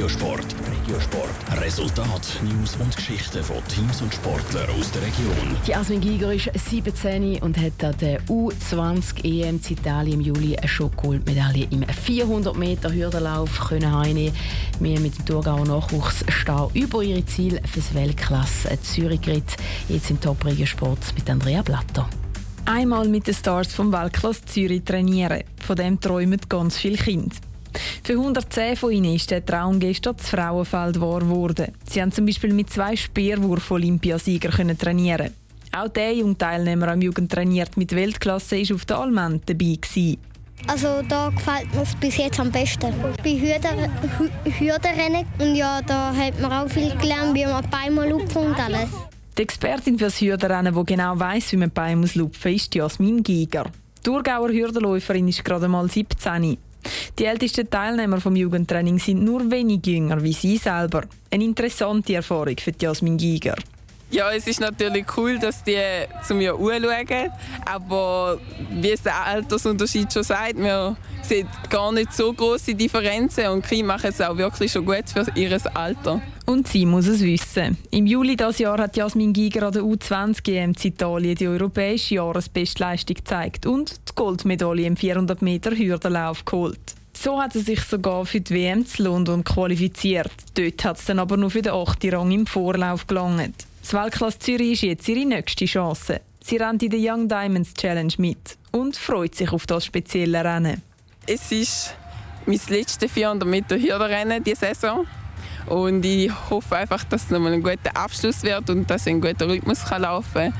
Regiosport. Regiosport. Resultat, News und Geschichten von Teams und Sportlern aus der Region. Die Asmin Giger ist 17 und hat an der U20 EM in Italien im Juli eine Schokogoldmedaille im 400 Meter Hürdenlauf können heimnehmen. Wir mit dem Thurgauer Nachwuchs stehen über ihre Ziele fürs Weltklasse Zürich Ritt. Jetzt im Top Regiosport mit Andrea Blatter. Einmal mit den Stars vom Weltklasse Zürich trainieren. Von dem träumen ganz viele Kinder. Für 110 von ihnen ist der Traum gestern das Frauenfeld wahr geworden. Sie haben zum Beispiel mit zwei Speerwurf-Olympiasiegern trainieren. Auch der junge Teilnehmer am Jugend trainiert mit Weltklasse ist auf der Alment dabei gewesen. Also da gefällt mir es bis jetzt am besten. Bei Hürden, Hürdenrennen und ja, da hat man auch viel gelernt, wie man Beine lupfen und alles. Die Expertin für das Hürdenrennen, die genau weiss, wie man Beine lupfen muss, ist Jasmin Giger. Die Thurgauer Hürdenläuferin ist gerade mal 17. Die ältesten Teilnehmer vom Jugendtraining sind nur wenig jünger wie sie selber. Eine interessante Erfahrung für Jasmin Giger. Ja, es ist natürlich cool, dass die zu mir anschauen, aber wie es der Altersunterschied schon sagt, wir sehen gar nicht so große Differenzen und die machen es auch wirklich schon gut für ihr Alter. Und sie muss es wissen. Im Juli dieses Jahr hat Jasmin Giger an der U20 EM Italien die europäische Jahresbestleistung gezeigt und die Goldmedaille im 400 Meter Hürdenlauf geholt. So hat sie sich sogar für die WM zu London qualifiziert. Dort hat es dann aber nur für den 8. Rang im Vorlauf gelangt. Das Weltklasse Zürich ist jetzt ihre nächste Chance. Sie rennt in der Young Diamonds Challenge mit und freut sich auf das spezielle Rennen. Es ist mein letztes 400 Meter Hürdenrennen diese Saison. Und ich hoffe einfach, dass es nochmal ein guter Abschluss wird und dass ich einen guten Rhythmus kann laufen kann.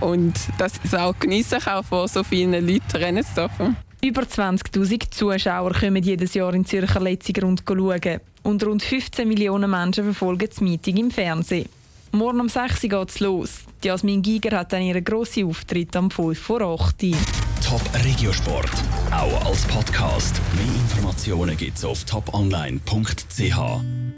Und dass ich es auch geniessen kann, vor so vielen Leuten rennen zu dürfen. Über 20.000 Zuschauer kommen jedes Jahr in Zürcher Letzigrund schauen. Und rund 15 Millionen Menschen verfolgen das Meeting im Fernsehen. Morgen um 6 Uhr geht es los. Jasmin Giger hat dann ihren grossen Auftritt am 5 vor 8 Uhr. Top Regiosport, auch als Podcast. Mehr Informationen gibt es auf toponline.ch.